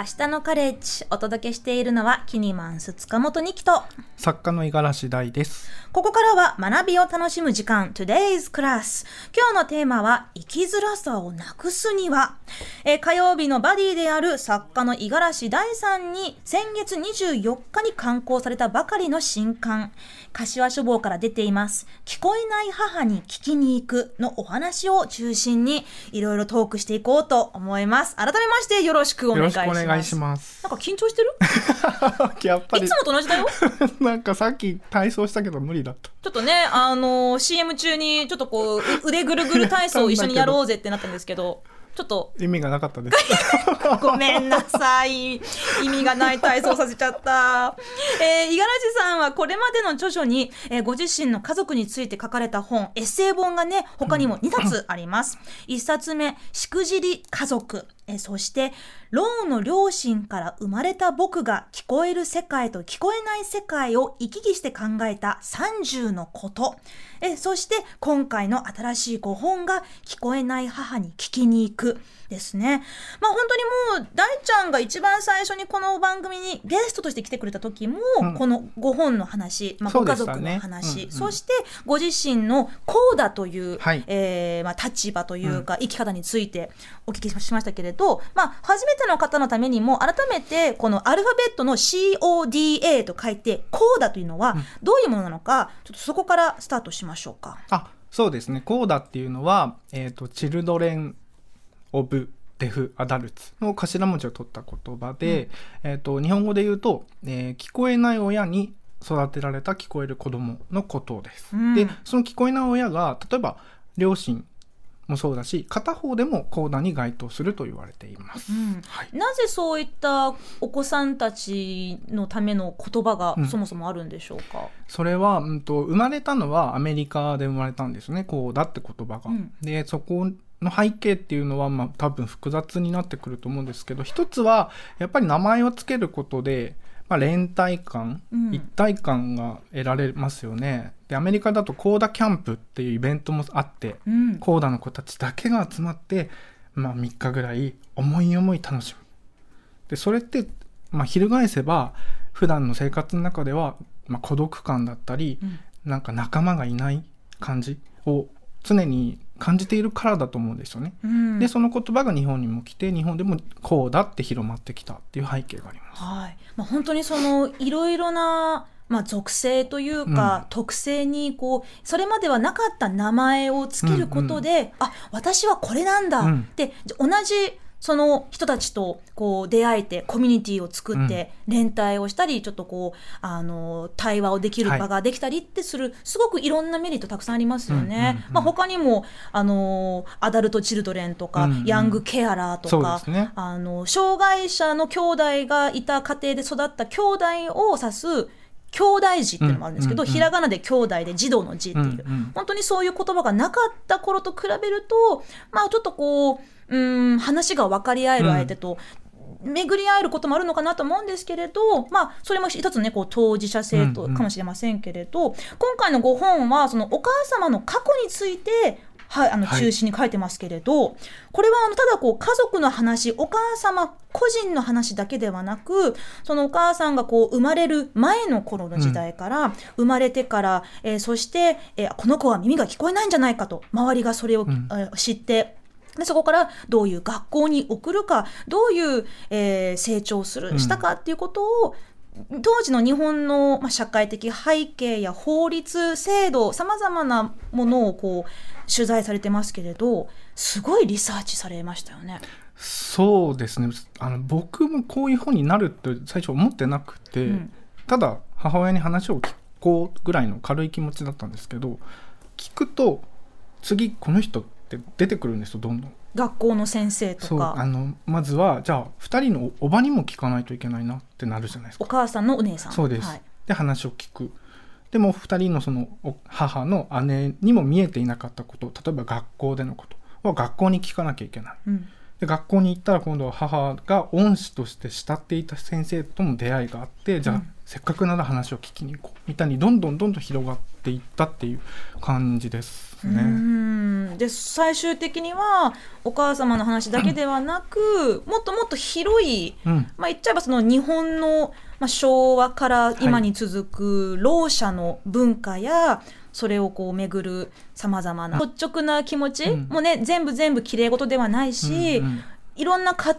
明日のカレッジお届けしているのはキニマンス塚本二木と。作家の五十嵐大です。ここからは学びを楽しむ時間 Today's Class 今日のテーマは生きづらさをなくすには、えー火曜日のバディである作家の五十嵐大さんに先月24日に刊行されたばかりの新刊。柏書房から出ています。聞こえない母に聞きに行くのお話を中心にいろいろトークしていこうと思います。改めましてよろしくおよ願いします願いします。なんか緊張してる？やっぱり。いつもと同じだよ。なんかさっき体操したけど無理だった。ちょっとね、あのー CM 中にちょっとこうう腕ぐるぐる体操を一緒にやろうぜってなったんですけどちょっと。意味がなかったです。ごめんなさい。意味がない体操させちゃった、えー、五十嵐さんはこれまでの著書に、えーご自身の家族について書かれた本エッセイ本がね他にも2冊あります。1冊目「しくじり家族」えそして「ローの両親から生まれた僕が聞こえる世界と聞こえない世界を行き来して考えた30のこと」えそして今回の新しい5本が「聞こえない母に聞きに行く」ですね。まあ本当にもう大ちゃんが一番最初にこの番組にゲストとして来てくれた時も、うん。この5本の話、まあ、そご家族の話そ,、うんうん。してご自身のこうだという、はい。えーまあ、立場というか、生き方についてお聞きしましたけれど、まあ、初めての方のためにも改めてこのアルファベットの CODA と書いてこうだというのはどういうものなのか、ちょっとそこからスタートしましょうか。あそうですね。コーダっていうのは、えー、とチルドレン・オブ・デフ・アダルツの頭文字を取った言葉で、えー、と日本語で言うと、えー聞こえない親に育てられた聞こえる子供のことです。うん。でその聞こえない親が例えば両親もそうだし片方でもコーダに該当すると言われています。うん。はい。なぜそういったお子さんたちのための言葉がうん。そもそもあるんでしょうか、それは、うん、と生まれたのはアメリカで生まれたんですねこうだって言葉が。うん。でそこの背景っていうのは、まあ、多分複雑になってくると思うんですけど一つはやっぱり名前をつけることで、まあ、連帯感、うん一体感が得られますよね。でアメリカだとコーダキャンプっていうイベントもあってうんコーダの子たちだけが集まって、まあ、3日ぐらい思い思い楽しむ。でそれって、まあ、翻せば普段の生活の中では、まあ、孤独感だったり、うんなんか仲間がいない感じを常に感じているからだと思うんですよね。うん。でその言葉が日本にも来て日本でもこうだって広まってきたっていう背景があります。はい。まあ、本当にそのいろいろな、まあ、属性というか、特性にこうそれまではなかった名前をつけることで、あ私はこれなんだ、うん。で同じその人たちとこう出会えてコミュニティを作って連帯をしたりちょっとこうあの対話をできる場ができたりってする、すごくいろんなメリットたくさんありますよね。まあ、他にもあのアダルト・チルドレンとか、ヤングケアラーとか。あの障害者の兄弟がいた家庭で育った兄弟を指す兄弟児っていうのもあるんですけど、ひらがなで兄弟で児童の児っていう、本当にそういう言葉がなかった頃と比べるとまあちょっとこううん話が分かり合える相手と、巡り合えることもあるのかなと思うんですけれど、まあ、それも一つねこう当事者性とうんうんかもしれませんけれど、今回のご本はそのお母様の過去についてはい、あのはい。中心に書いてますけれど、これはあのただこう家族の話お母様個人の話だけではなくそのお母さんがこう生まれる前の頃の時代から、生まれてから、えーそして、えーこの子は耳が聞こえないんじゃないかと周りがそれを、ん。えー知ってでそこからどういう学校に送るかどういう、えー成長するうん。したかっていうことを、当時の日本の、まあ、社会的背景や法律制度さまざまなものをこう取材されてますけれどすごいリサーチされましたよね。そうですね。あの僕もこういう本になるって最初思ってなくて、うん。ただ母親に話を聞こうぐらいの軽い気持ちだったんですけど聞くと次この人って出てくるんですよどんどん。学校の先生とそうあかのまずはじゃあ2人のおばにも聞かないといけないなってなるじゃないですか。お母さんのお姉さん。そうです、はい。で話を聞く。でも2人のそのお母の姉にも見えていなかったこと例えば学校でのことは学校に聞かなきゃいけない。うん。で学校に行ったら今度は母が恩師として慕っていた先生とも出会いがあってじゃあ、うんせっかくなら話を聞きに行こう。みたいにどんどんどんどん広がっていったっていう感じですうね。ん。で最終的にはお母様の話だけではなくもっともっと広い、うん。まあ、言っちゃえばその日本の、まあ、昭和から今に続くろう者の文化や、それをこう巡るさまざまな率直な気持ち、うん。もうね全部全部きれい事ではないし、うんうんいろんな葛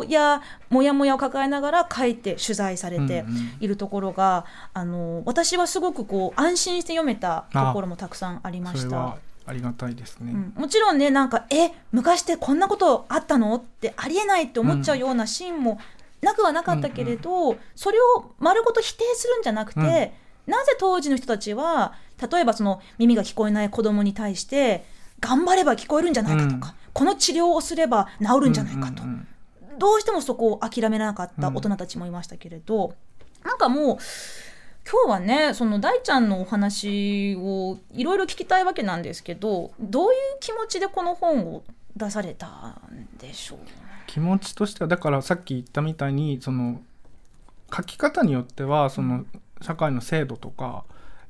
藤やモヤモヤを抱えながら書いて取材されてうんうん。いるところが、あの私はすごくこう安心して読めたところもたくさんありました。ありがたいですね。うん。もちろんねなんかえ昔ってこんなことあったの？ってありえないって思っちゃうようなシーンもなくはなかったけれど、それを丸ごと否定するんじゃなくて、うん。なぜ当時の人たちは例えばその耳が聞こえない子供に対して頑張れば聞こえるんじゃないかとか、この治療をすれば治るんじゃないかと、どうしてもそこを諦めなかった大人たちもいましたけれど、なんかもう今日はねその大ちゃんのお話をいろいろ聞きたいわけなんですけどどういう気持ちでこの本を出されたんでしょう？気持ちとしてはだからさっき言ったみたいにその書き方によってはその社会の制度とか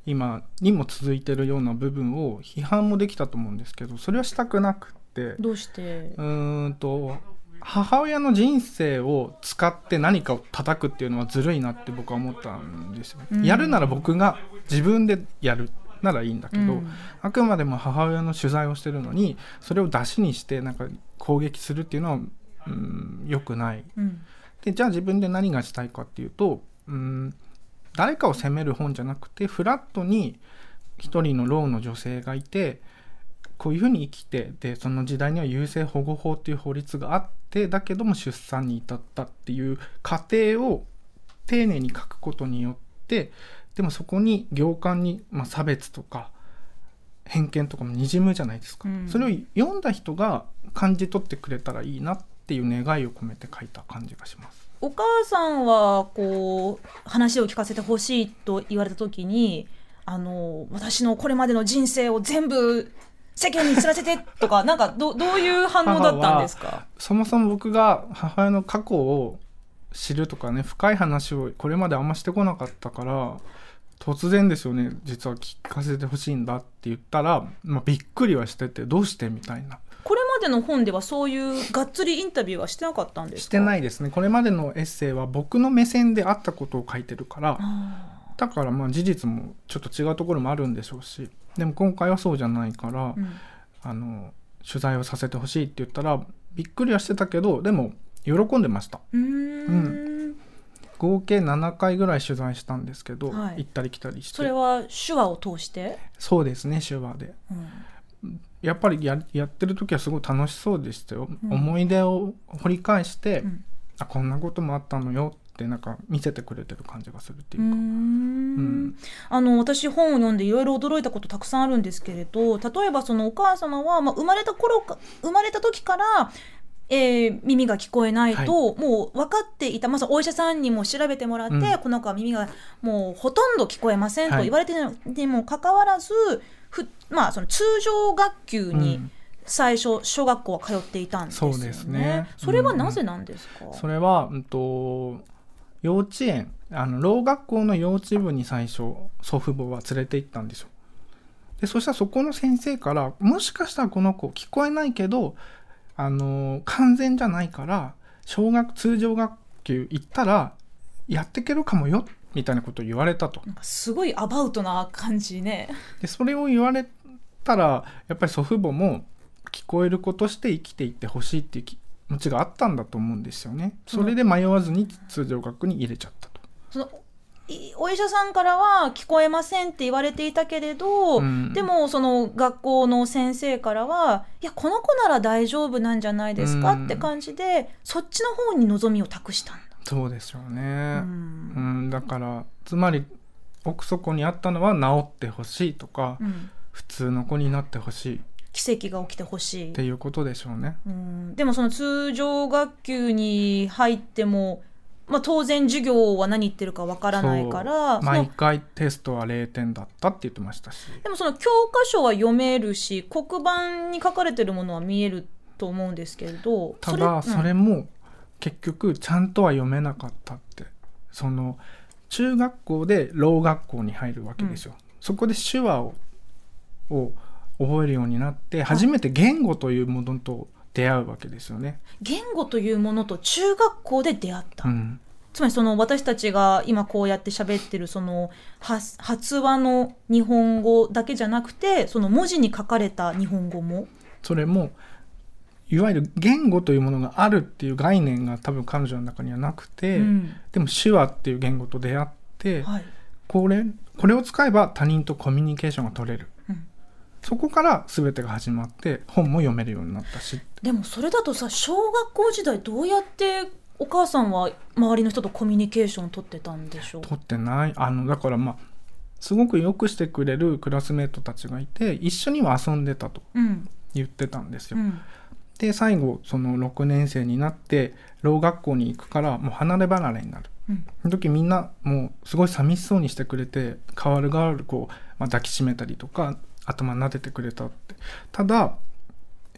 今にも続いてるような部分を批判もできたと思うんですけどそれはしたくなくって。どうして？うーんと母親の人生を使って何かを叩くっていうのはずるいなって僕は思ったんですよ、うん。やるなら僕が自分でやるならいいんだけど、うん。あくまでも母親の取材をしてるのにそれを出しにしてなんか攻撃するっていうのはうん良くない。うん。でじゃあ自分で何がしたいかっていうとうん誰かを責める本じゃなくてフラットに一人の老の女性がいてこういうふうに生きてでその時代には優生保護法っていう法律があってだけども出産に至ったっていう過程を丁寧に書くことによってでもそこに行間に、まあ、差別とか偏見とかもにじむじゃないですか、うんそれを読んだ人が感じ取ってくれたらいいなっていう願いを込めて書いた感じがします。お母さんはこう話を聞かせてほしいと言われた時にあの私のこれまでの人生を全部世間に知らせてとか なんかどどういう反応だったんですか？そもそも僕が母親の過去を知るとかね深い話をこれまであんましてこなかったから突然ですよね実は聞かせてほしいんだって言ったら、まあ、びっくりはしててどうしてみたいな。これまでの本ではそういうがっつりインタビューはしてなかったんですか？してないいですね。これまでのエッセイは僕の目線であったことを書いてるからだからまあ事実もちょっと違うところもあるんでしょうしでも今回はそうじゃないから、うん。あの取材をさせてほしいって言ったらびっくりはしてたけどでも喜んでました。うーん。合計7回ぐらい取材したんですけど、はい。行ったり来たりして。それは手話を通して、そうですね手話で。うんやっぱりややってる時はすごい楽しそうでしたよ、うん。思い出を掘り返して、うん。あこんなこともあったのよってなんか見せてくれてる感じがするっていううか、ーん。あの私本を読んでいろいろ驚いたことたくさんあるんですけれど例えばそのお母様は、まあ、生まれた頃か生まれた時から、えー耳が聞こえないと、もう分かっていた、まずお医者さんにも調べてもらって、うん。この子は耳がもうほとんど聞こえませんとはい。言われているにもかかわらず、ふまあ、その通常学級にうん。最初小学校は通っていたんですよね。そうですね。それはなぜなんですか、それは、うん、と幼稚園。あのろう学校の幼稚部に最初祖父母は連れて行ったんですよ。でそしたらそこの先生からもしかしたらこの子聞こえないけどあの完全じゃないから小学通常学級行ったらやっていけるかもよみたいなことを言われたとすごいアバウトな感じね。でそれを言われたらやっぱり祖父母も聞こえる子として生きていってほしいっていう気持ちがあったんだと思うんですよねそれで迷わずに通常学に入れちゃったと。そのいお医者さんからは聞こえませんって言われていたけれど、うんでもその学校の先生からはいやこの子なら大丈夫なんじゃないですかうんって感じでそっちの方に望みを託したんだ。そうですようね、ん。うんだからつまり奥底にあったのは治ってほしいとか、うん。普通の子になってほしい。っ奇跡が起きてほしい。ていうことでしょうね。うん。でもその通常学級に入っても、まあ、当然授業は何言ってるかわからないから毎回テストは0点だったって言ってましたし。でもその教科書は読めるし黒板に書かれてるものは見えると思うんですけれどただうん。それも結局ちゃんとは読めなかったって。その中学校でろう学校に入るわけですよ。そこで手話をを覚えるようになって初めて言語というものと出会うわけですよね。言語というものと中学校で出会った、うん、つまりその私たちが今こうやって喋ってるその発発話の日本語だけじゃなくてその文字に書かれた日本語も。それもいわゆる言語というものがあるっていう概念が多分彼女の中にはなくて、うん。でも手話っていう言語と出会って、はい。これこれを使えば他人とコミュニケーションが取れる、うん。そこから全てが始まって本も読めるようになったし。でもそれだとさ小学校時代どうやってお母さんは周りの人とコミュニケーションを取ってたんでしょう？取ってない。あのだからまあすごくよくしてくれるクラスメートたちがいて一緒には遊んでたとうん。言ってたんですよ。うんで最後その6年生になってろう学校に行くからもう離れ離れになる。うん。その時みんなもうすごい寂しそうにしてくれて代わる代わるこう、まあ、抱きしめたりとか頭撫でてくれたって。ただ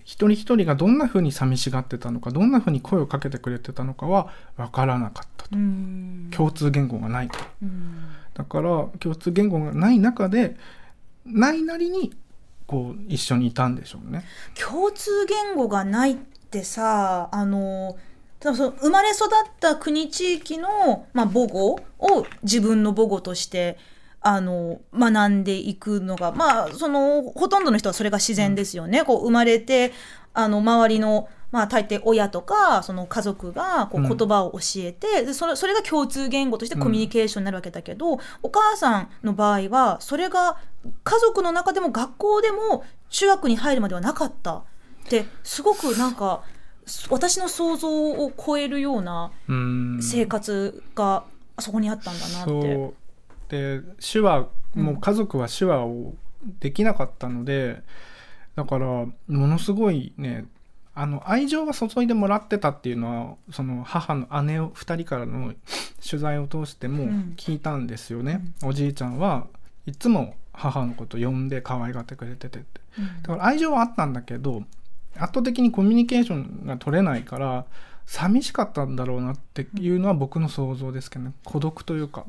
一人一人がどんな風に寂しがってたのかどんな風に声をかけてくれてたのかは分からなかったと。うん。共通言語がないからうん。だから共通言語がない中でないなりにこう一緒にいたんでしょうね。共通言語がないってさあのその生まれ育った国地域の、まあ、母語を自分の母語としてあの学んでいくのがまあそのほとんどの人はそれが自然ですよね。こう生まれてあの周りのまあ、大抵親とかその家族がこううん。言葉を教えて、でそれそれが共通言語としてコミュニケーションになるわけだけど、お母さんの場合はそれが家族の中でも学校でも中学に入るまではなかった。ってすごくなんかす私の想像を超えるようなうん。生活がそこにあったんだなって。で手話もう家族は手話をできなかったので、だからものすごいねあの愛情は注いでもらってたっていうのはその母の姉を2人からの取材を通してもうん。聞いたんですよね、おじいちゃんはいつも母のこと呼んで可愛がってくれててって。うん。だから愛情はあったんだけど圧倒的にコミュニケーションが取れないから寂しかったんだろうなっていうのは僕の想像ですけどね。孤独というか。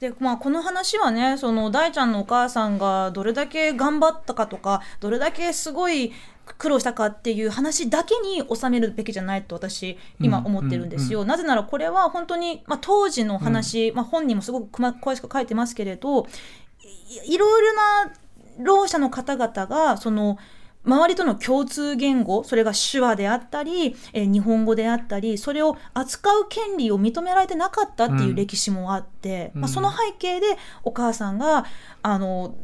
でまあ、この話はねその大ちゃんのお母さんがどれだけ頑張ったかとかどれだけすごい苦労したかっていう話だけに収めるべきじゃないと私今思ってるんですよ。なぜならこれは本当に、まあ、当時の話、まあ、本にもすごく詳しく書いてますけれどいいろいろなろう者の方々がその周りとの共通言語それが手話であったり、えー日本語であったりそれを扱う権利を認められてなかったっていう歴史もあって、うん。まあ、その背景でお母さんがあの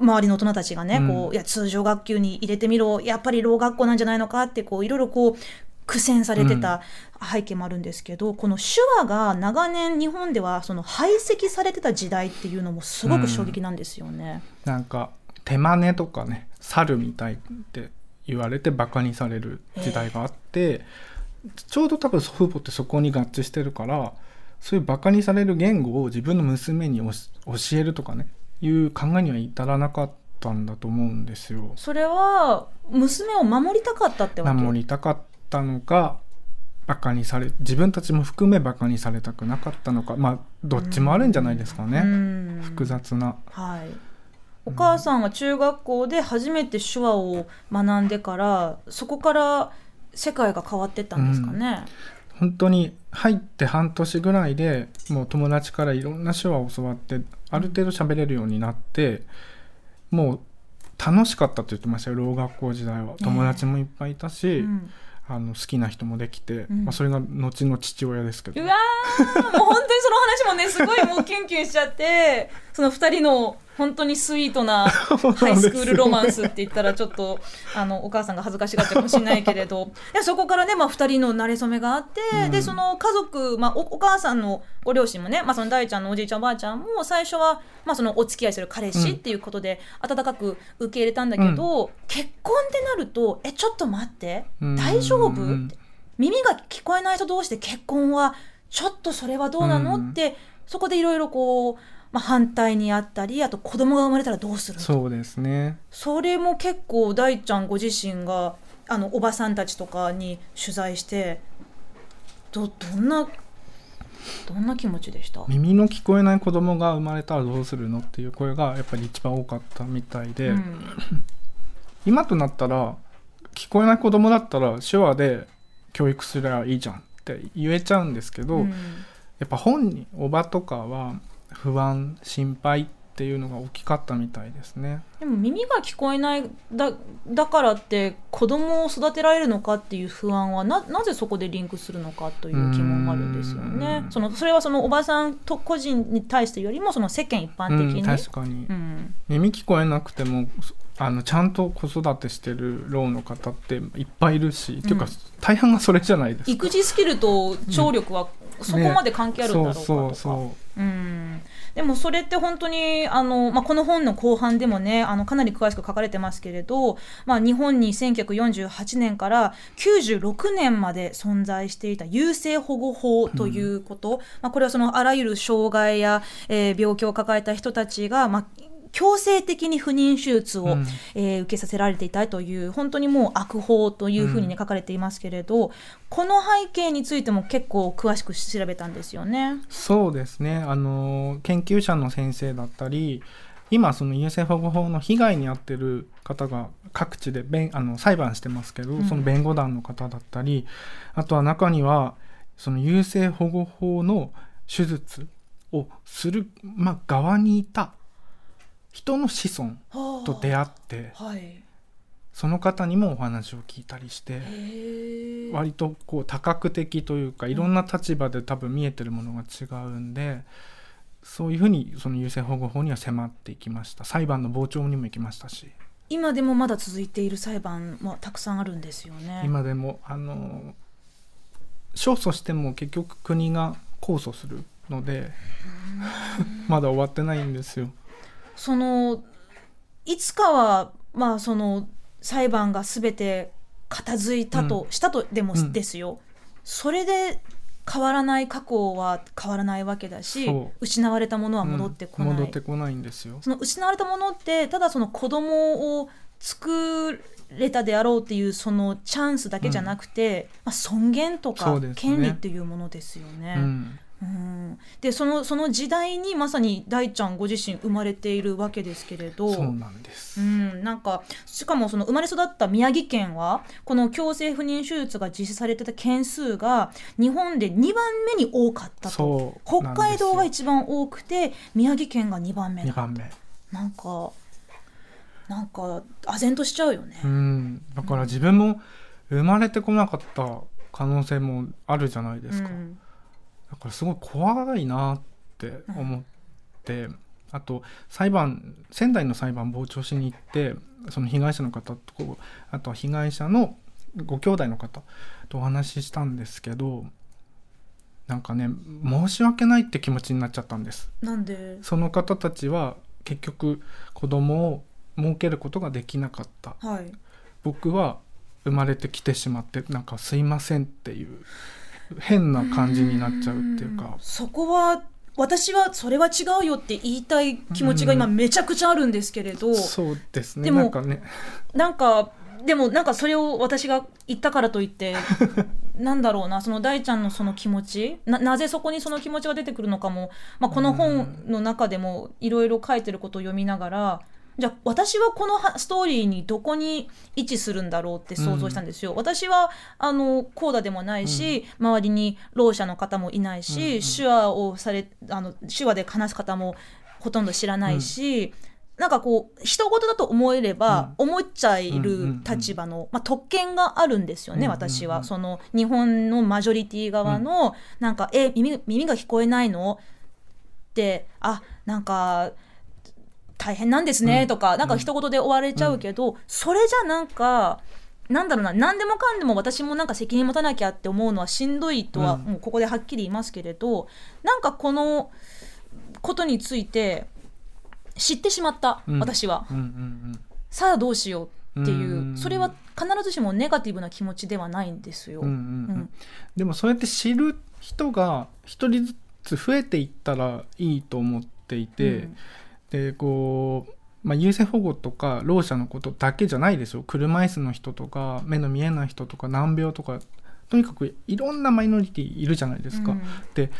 周りの大人たちがね、うん。こういや通常学級に入れてみろやっぱりろう学校なんじゃないのかってこういろいろこう苦戦されてた背景もあるんですけど、この手話が長年日本ではその排斥されてた時代っていうのもすごく衝撃なんですよね。なんか手真似とかね猿みたいって言われてバカにされる時代があって、ちょうど多分祖父母ってそこに合致してるからそういうバカにされる言語を自分の娘に教えるとかねいう考えには至らなかったんだと思うんですよ。それは娘を守りたかったって守りたかったのかバカにされ自分たちも含めバカにされたくなかったのかまあどっちもあるんじゃないですかね、うん複雑な。はい、お母さんは中学校で初めて手話を学んでからそこから世界が変わってったんですかね？本当に入って半年ぐらいでもう友達からいろんな手話を教わってある程度喋れるようになってもう楽しかったって言ってましたよろう学校時代は。友達もいっぱいいたし、うん。あの好きな人もできて、うん。まあ、それが後の父親ですけど。うわーもう本当にその話もねすごいもうキュンキュンしちゃってその2人の本当にスイートな ハイスクールロマンスって言ったらちょっとあのお母さんが恥ずかしがっちゃうかもしれないけれど。でそこからね、まあ、2人の馴れ初めがあって、うん。でその家族、まあ、おお母さんのご両親もね、まあ、その大ちゃんのおじいちゃんおばあちゃんも最初は、まあ、そのお付き合いする彼氏っていうことで温かく受け入れたんだけど、結婚ってなるとえちょっと待ってうん。大丈夫？うんって耳が聞こえない人同士で結婚は？ちょっとそれはどうなの、うん。ってそこでいろいろこう、まあ、反対にあったりあと子供が生まれたらどうするそうですね。それも結構大ちゃんご自身があのおばさんたちとかに取材してどどんなどんな気持ちでした？耳の聞こえない子供が生まれたらどうするのっていう声がやっぱり一番多かったみたいで、うん。今となったら聞こえない子供だったら手話で教育すればいいじゃんって言えちゃうんですけど、うん。やっぱ本人おばとかは不安心配っていうのが大きかったみたいですね。でも耳が聞こえないだだからって子供を育てられるのかっていう不安はななぜそこでリンクするのかという疑問があるんですよねう。んそのそれはそのおばさんと個人に対してよりもその世間一般的に。うん、確かに、うん耳聞こえなくてもあのちゃんと子育てしてる老の方っていっぱいいるし、っていうか大半がそれじゃないですか。育児スキルと聴力はそこまで関係あるんだろうかとか。そうそうそうん。でもそれって本当にあの、まあ、この本の後半でもねあのかなり詳しく書かれてますけれど、まあ、日本に1948年から96年まで存在していた優生保護法ということ、まあ、これはそのあらゆる障害や、えー病気を抱えた人たちが、まあ強制的に不妊手術を、うん。えー受けさせられていたという本当にもう悪法というふうにね、書かれていますけれどこの背景についても結構詳しく調べたんですよね。うそうですね。あの研究者の先生だったり今その優生保護法の被害に遭ってる方が各地で弁あの裁判してますけど、うん。その弁護団の方だったりあとは中にはその優生保護法の手術をする、まあ、側にいた人の子孫と出会ってはい。その方にもお話を聞いたりして割とこう多角的というかいろんな立場で多分見えてるものが違うんでそういうふうにその優生保護法には迫っていきました。裁判の傍聴にも行きましたし。今でもまだ続いている裁判もたくさんあるんですよね。今でもあの勝訴しても結局国が控訴するので まだ終わってないんですよ。そのいつかはまあその裁判がすべて片付いたと、したとでもうん。ですよ、それで変わらない過去は変わらないわけだし失われたものは戻ってこない、うん戻ってこないんですよ。その失われたものってただその子供を作れたであろうっていうそのチャンスだけじゃなくて、まあ、尊厳とか権利っていうものですよね。うん。うんでそのその時代にまさに大ちゃんご自身生まれているわけですけれど。そうなんです。うん、なんかしかもその生まれ育った宮城県はこの強制不妊手術が実施されてた件数が日本で2番目に多かったと。そう北海道が一番多くて宮城県が2番目2だ番目。なんかなんか唖然としちゃうよね。うん、だから自分も生まれてこなかった可能性もあるじゃないですか、うんだからすごい怖いなって思って、あと裁判仙台の裁判傍聴しに行ってその被害者の方とあとは被害者のご兄弟の方とお話ししたんですけどなんかね申し訳ないって気持ちになっちゃったんです。なんで？その方たちは結局子供を設けることができなかった。はい。僕は生まれてきてしまってなんかすいませんっていう変な感じになっちゃうっていうか。そこは私はそれは違うよって言いたい気持ちが今めちゃくちゃあるんですけれど、そうですね。でもなんかね。なんかでもなんかそれを私が言ったからといって なんだろうなその大ちゃんのその気持ちななぜそこにその気持ちが出てくるのかも、まあ、この本の中でもいろいろ書いてることを読みながらじゃあ私はこのはストーリーにどこに位置するんだろうって想像したんですよ。私はあのコーダでもないし、周りにろう者の方もいないし、うんうん。手話をされあの手話で話す方もほとんど知らないし、なんかこう人事だと思えれば思っちゃいる立場の、まあ、特権があるんですよね、うんうんうん。私は。その日本のマジョリティ側の、なんか「え耳耳が聞こえないの?」ってあなんか大変なんですねうん。とか、なんか一言で終われちゃうけど、それじゃなんかなんだろうな何でもかんでも私もなんか責任持たなきゃって思うのはしんどいとは、うん。もうここではっきり言いますけれどなんかこのことについて知ってしまった、うん。私は。うんうんさあどうしようっていう、うん。それは必ずしもネガティブな気持ちではないんですよ。うんうんうん。うん。でもそうやって知る人が一人ずつ増えていったらいいと思っていて、うんでこう、まあ、優生保護とかろう者のことだけじゃないでしょ車椅子の人とか目の見えない人とか難病とかとにかくいろんなマイノリティいるじゃないですか。うんで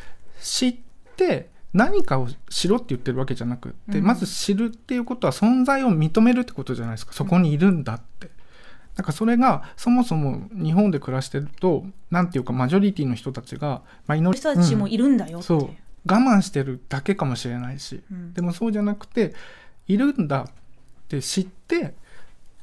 知って何かをしろって言ってるわけじゃなくって、うんまず知るっていうことは存在を認めるってことじゃないですかそこにいるんだって。なんかそれがそもそも日本で暮らしてるとなんていうかマジョリティの人たちがマイノリ人たちもいるんだよっていう。そう我慢してるだけかもしれないし、うん。でもそうじゃなくているんだって知って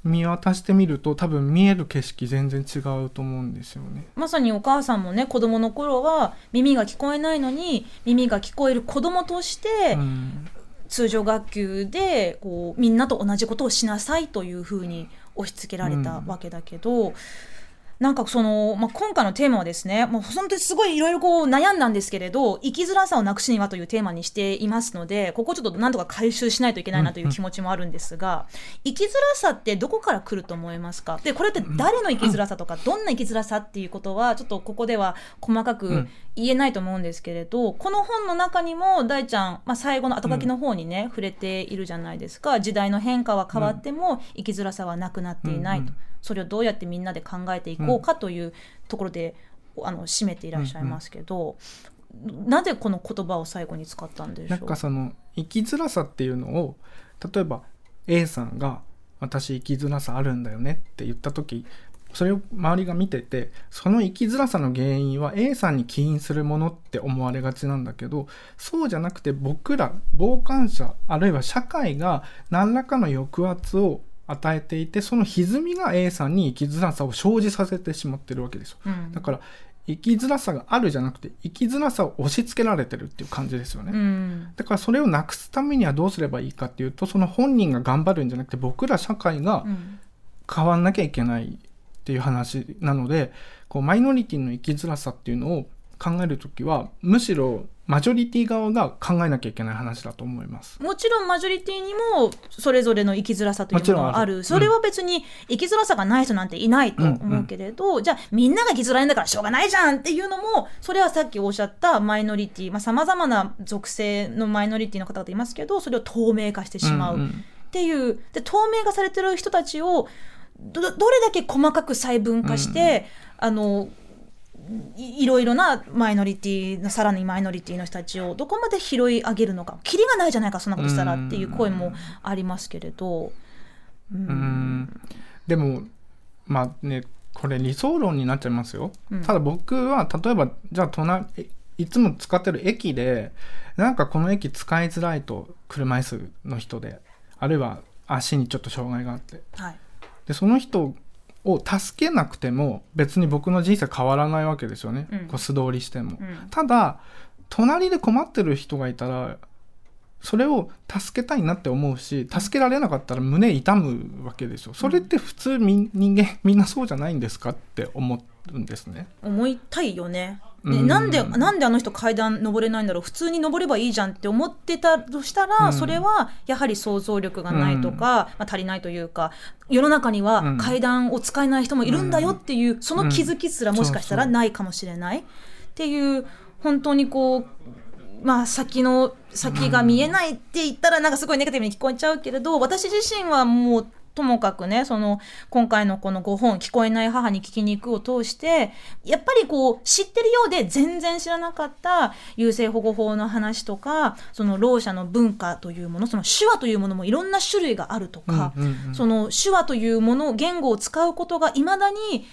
見渡してみると多分見える景色全然違うと思うんですよね。まさにお母さんもね子供の頃は耳が聞こえないのに耳が聞こえる子供として、うん。通常学級でこうみんなと同じことをしなさいというふうに押し付けられたわけだけど、なんかその、まあ、今回のテーマはですねもう本当にすごいいろいろこう悩んだんですけれど生きづらさをなくしにはというテーマにしていますのでここちょっとなんとか回収しないといけないなという気持ちもあるんですが、生きづらさってどこから来ると思いますか？でこれって誰の生きづらさとかどんな生きづらさっていうことはちょっとここでは細かく言えないと思うんですけれどこの本の中にも大ちゃん、まあ、最後の後書きの方にね、触れているじゃないですか。時代の変化は変わっても生きづらさはなくなっていないと、うんうん。それをどうやってみんなで考えていこうかというところで、あの締めていらっしゃいますけど、なぜこの言葉を最後に使ったんでしょなうんかその生きづらさっていうのを例えば A さんが「私生きづらさあるんだよね」って言った時それを周りが見ててその生きづらさの原因は A さんに起因するものって思われがちなんだけどそうじゃなくて僕ら傍観者あるいは社会が何らかの抑圧を与えていてその歪みが A さんに生きづらさを生じさせてしまってるわけですよ。うんだから生きづらさがあるじゃなくて生きづらさを押し付けられてるっていう感じですよね。うんだからそれをなくすためにはどうすればいいかっていうとその本人が頑張るんじゃなくて僕ら社会がうん変わんなきゃいけないっていう話なのでこうマイノリティの生きづらさっていうのを考える時はむしろマジョリティ側が考えなきゃいけない話だと思います。もちろんマジョリティにもそれぞれの生きづらさというのがある。それは別に生きづらさがない人なんていないと思うけれど、じゃあみんなが生きづらいんだからしょうがないじゃんっていうのもそれはさっきおっしゃったマイノリティさまざ、まな属性のマイノリティの方々いますけどそれを透明化してしまうっんん。ていう。で透明化されてる人たちをどどれだけ細かく細分化して、あのいいろいろなマイノリティのさらにマイノリティの人たちをどこまで拾い上げるのか。キリがないじゃないかそんなことしたらっていう声もありますけれど、うん。うん。でもまあねこれ理想論になっちゃいますよ、うん。ただ僕は例えばじゃあ隣えいつも使ってる駅でなんかこの駅使いづらいと車椅子の人であるいは足にちょっと障害があって。はいでその人を助けなくても別に僕の人生変わらないわけですよね、うん。こう素通りしても、うん。ただ隣で困ってる人がいたらそれを助けたいなって思うし助けられなかったら胸痛むわけですよそれって普通み人間みんなそうじゃないんですかって思うんですね。思いたいよね。ねうん。なんでなんであの人階段登れないんだろう。普通に登ればいいじゃんって思ってたとしたら、うん。それはやはり想像力がないとか、まあ、足りないというか世の中にはうん。階段を使えない人もいるんだよっていう、その気づきすらもしかしたらないかもしれない。っていう本当にこうまあ先の先が見えないって言ったらなんかすごいネガティブに聞こえちゃうけれど私自身はもうともかくねその今回のこの5本「聞こえない母に聞きに行く」を通してやっぱりこう知ってるようで全然知らなかった優生保護法の話とかそのろう者の文化というものその手話というものもいろんな種類があるとか、うんうんうんその手話というもの言語を使うことがいまだに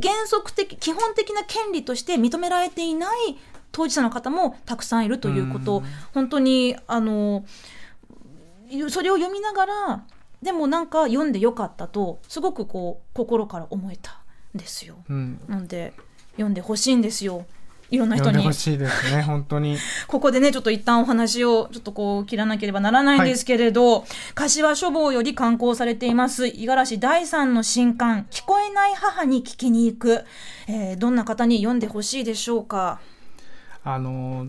原則的基本的な権利として認められていない当事者の方もたくさんいるということ。本当にあのそれを読みながらでもなんか読んでよかったとすごくこう心から思えたんですよ。うん。なんで読んでほしいんですよ。いろんな人に。読んでほしいですね 本当に。ここでねちょっと一旦お話をちょっとこう切らなければならないんですけれど、柏書房より刊行されています五十嵐第三の新刊「聞こえない母に聞きに行く」えーどんな方に読んでほしいでしょうか？あの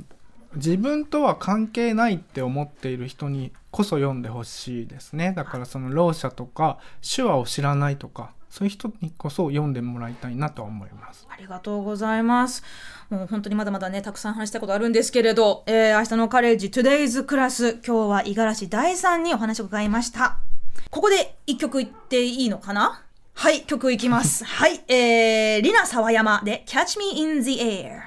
自分とは関係ないって思っている人にこそ読んでほしいですねだからそのろう者とか手話を知らないとかそういう人にこそ読んでもらいたいなと思いますありがとうございます。もう本当にまだまだね、たくさん話したことあるんですけれど、えー明日のカレッジ Today's クラス、今日は五十嵐大さんにお話を伺いました。ここで一曲いっていいのかな？はい、曲いきます。はい、えー、リナ沢山で Catch Me in the Air。